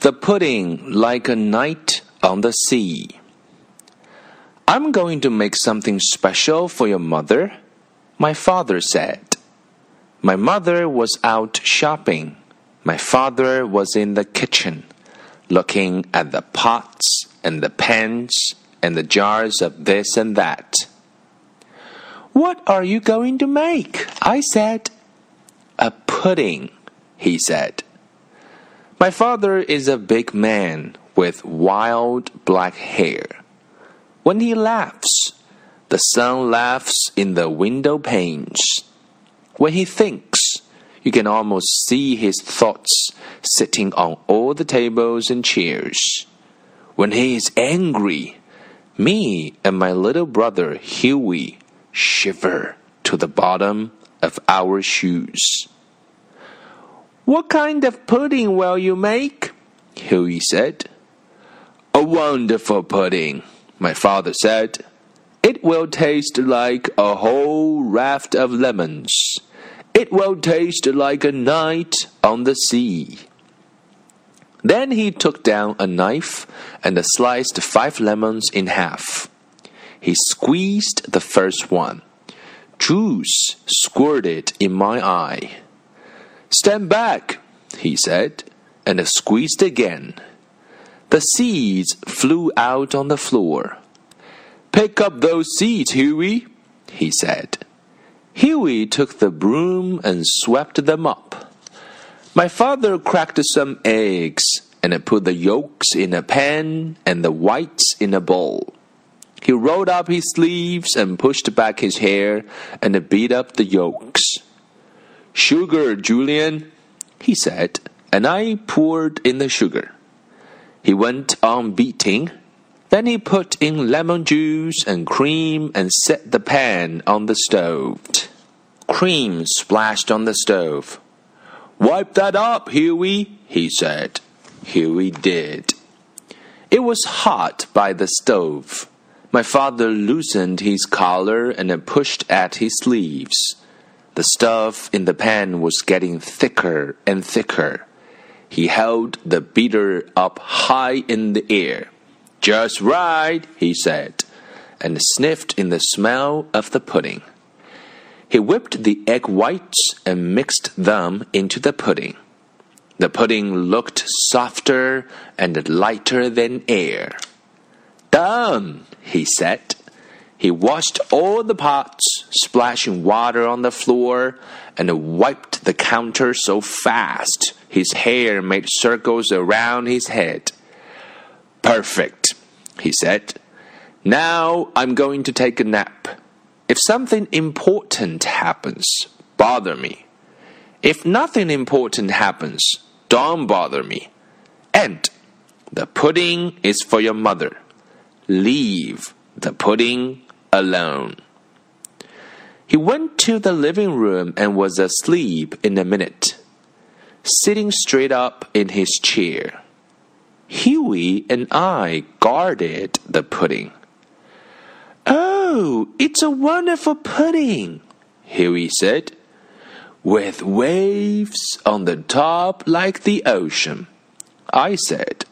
The pudding like a night on the sea. I'm going to make something special for your mother, my father said. My mother was out shopping. My father was in the kitchen, looking at the pots and the pans and the jars of this and that. What are you going to make? I said. A pudding, he said. My father is a big man with wild black hair. When he laughs, the sun laughs in the window panes. When he thinks, you can almost see his thoughts sitting on all the tables and chairs. When he is angry, me and my little brother Huey shiver to the bottom of our shoes. What kind of pudding will you make? Huey said. A wonderful pudding, my father said. It will taste like a whole raft of lemons. It will taste like a night on the sea. Then he took down a knife and sliced five lemons in half. He squeezed the first one. Juice squirted in my eye. Stand back, he said, and squeezed again. The seeds flew out on the floor. Pick up those seeds, Huey, he said. Huey took the broom and swept them up. My father cracked some eggs and put the yolks in a pan and the whites in a bowl. He rolled up his sleeves and pushed back his hair and beat up the yolks. Sugar, Julian, he said, and I poured in the sugar. He went on beating. Then he put in lemon juice and cream and set the pan on the stove. Cream splashed on the stove. Wipe that up, Huey, he said. Huey did. It was hot by the stove. My father loosened his collar and pushed at his sleeves. The stuff in the pan was getting thicker and thicker. He held the beater up high in the air. Just right, he said, and sniffed in the smell of the pudding. He whipped the egg whites and mixed them into the pudding. The pudding looked softer and lighter than air. Done, he said. He washed all the pots, splashing water on the floor, and wiped the counter so fast his hair made circles around his head. Perfect, he said. Now I'm going to take a nap. If something important happens, bother me. If nothing important happens, don't bother me. And the pudding is for your mother. Leave the pudding alone. He went to the living room and was asleep in a minute, sitting straight up in his chair. Huey and I guarded the pudding. Oh, it's a wonderful pudding, Huey said, with waves on the top like the ocean. I said,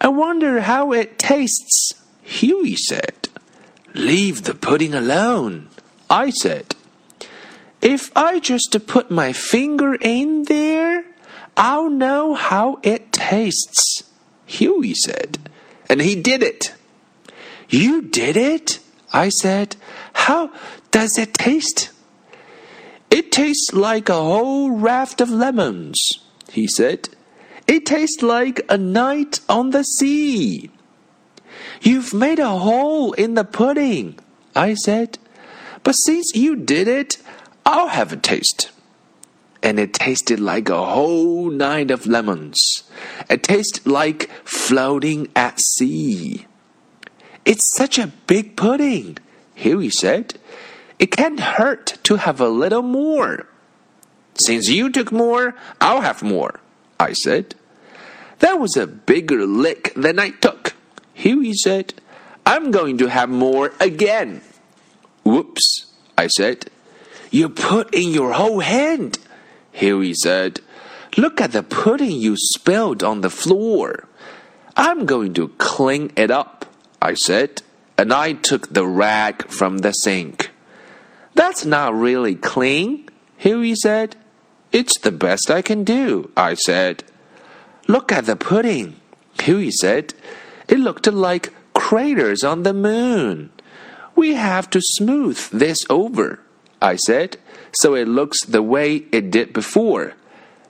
I wonder how it tastes, Huey said. Leave the pudding alone, I said. If I just put my finger in there, I'll know how it tastes, Huey said. And he did it. You did it? I said. How does it taste? It tastes like a whole raft of lemons, he said. It tastes like a night on the sea. You've made a hole in the pudding, I said. But since you did it, I'll have a taste. And it tasted like a whole night of lemons. It tasted like floating at sea. It's such a big pudding, Huey said. It can't hurt to have a little more. Since you took more, I'll have more, I said. That was a bigger lick than I took. Huey said, I'm going to have more again. Whoops, I said. You put in your whole hand, Huey said. Look at the pudding you spilled on the floor. I'm going to clean it up, I said, and I took the rag from the sink. That's not really clean, Huey said. It's the best I can do, I said. Look at the pudding, Huey said. It looked like craters on the moon. We have to smooth this over, I said, so it looks the way it did before.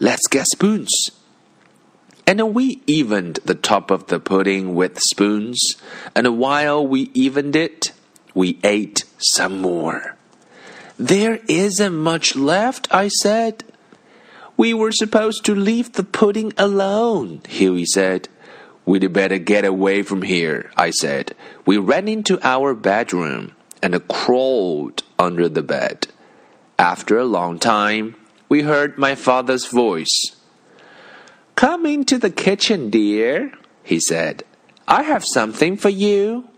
Let's get spoons. And we evened the top of the pudding with spoons, and while we evened it, we ate some more. There isn't much left, I said. We were supposed to leave the pudding alone, Huey said. We'd better get away from here, I said. We ran into our bedroom and crawled under the bed. After a long time, we heard my father's voice. Come into the kitchen, dear, he said. I have something for you.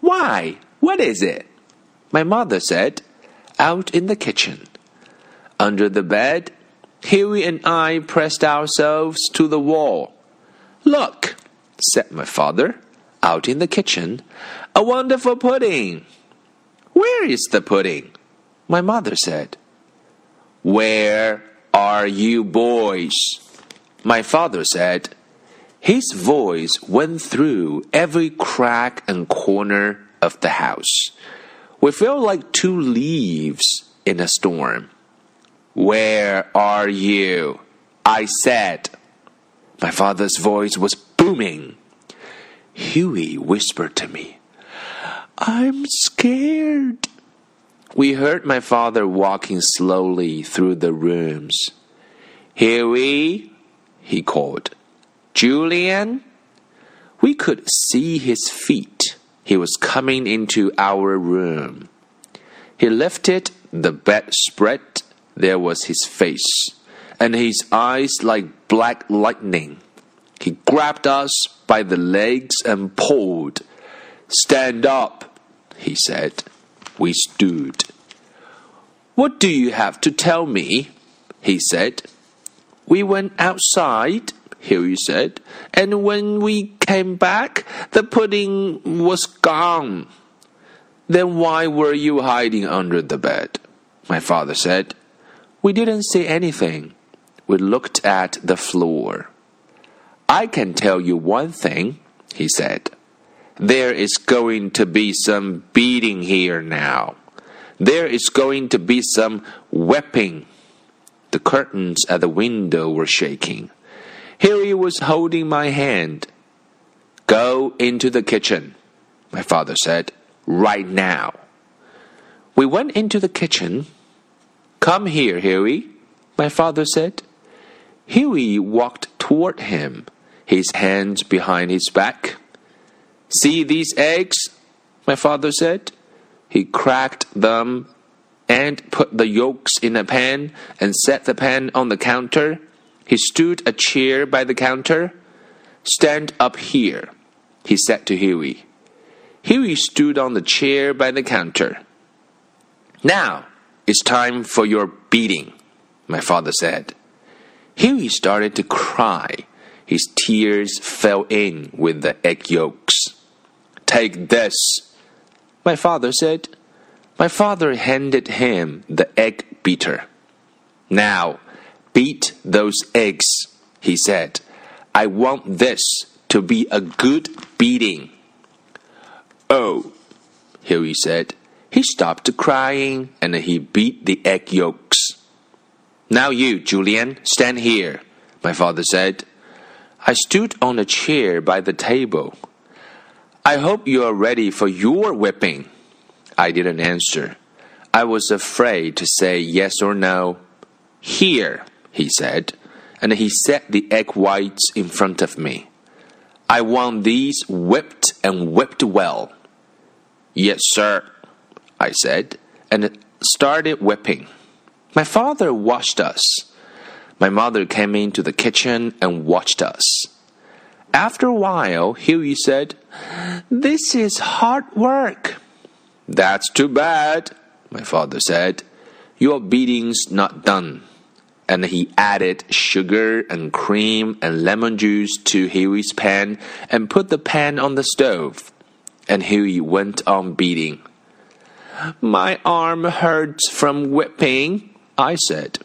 Why? What is it? My mother said. Out in the kitchen. Under the bed, Huey and I pressed ourselves to the wall. Look, said my father, out in the kitchen, a wonderful pudding. Where is the pudding? My mother said. Where are you boys? My father said. His voice went through every crack and corner of the house. We felt like two leaves in a storm. Where are you? I said. My father's voice was booming. Huey whispered to me, I'm scared. We heard my father walking slowly through the rooms. Huey, he called. Julian? We could see his feet. He was coming into our room. He lifted the bedspread. There was his face and his eyes like black lightning. He grabbed us by the legs and pulled. Stand up, he said. We stood. What do you have to tell me? he said. We went outside, Huey said, and when we came back, the pudding was gone. Then why were you hiding under the bed? My father said. We didn't say anything. We looked at the floor. I can tell you one thing, he said. There is going to be some beating here now. There is going to be some whipping. The curtains at the window were shaking. Harry was holding my hand. Go into the kitchen, my father said, right now. We went into the kitchen. Come here, Harry, my father said. Huey walked toward him, his hands behind his back. See these eggs? My father said. He cracked them and put the yolks in a pan and set the pan on the counter. He stood a chair by the counter. Stand up here, he said to Huey. Huey stood on the chair by the counter. Now it's time for your beating, my father said. Huey started to cry. His tears fell in with the egg yolks. Take this, my father said. My father handed him the egg beater. Now, beat those eggs, he said. I want this to be a good beating. Oh, Huey said. He stopped crying and he beat the egg yolks. Now you, Julian, stand here, my father said. I stood on a chair by the table. I hope you are ready for your whipping. I didn't answer. I was afraid to say yes or no. Here, he said, and he set the egg whites in front of me. I want these whipped and whipped well. Yes, sir, I said, and started whipping. My father watched us. My mother came into the kitchen and watched us. After a while, Huey said, This is hard work. That's too bad, my father said. Your beating's not done. and he added sugar and cream and lemon juice to Huey's pan and put the pan on the stove. And Huey went on beating. My arm hurts from whipping, I said.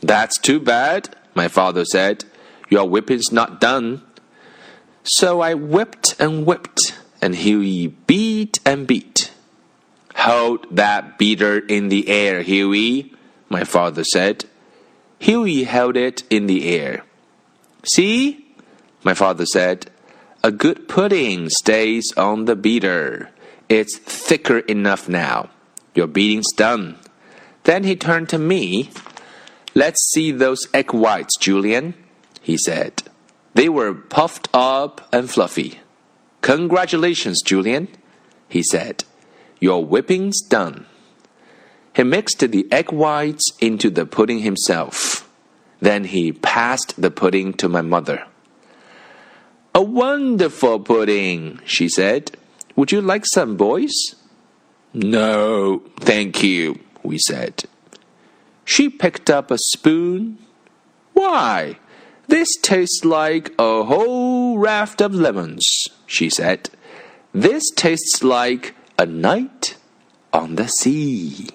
That's too bad, my father said. Your whipping's not done. So I whipped and whipped, and Huey beat and beat. Hold that beater in the air, Huey, my father said. Huey held it in the air. See, my father said, a good pudding stays on the beater. It's thicker enough now. Your beating's done. Then he turned to me. Let's see those egg whites, Julian, he said. They were puffed up and fluffy. Congratulations, Julian, he said. Your whipping's done. He mixed the egg whites into the pudding himself. Then he passed the pudding to my mother. A wonderful pudding, she said. Would you like some, boys? No, thank you, we said. She picked up a spoon. Why, this tastes like a whole raft of lemons, she said. This tastes like a night on the sea.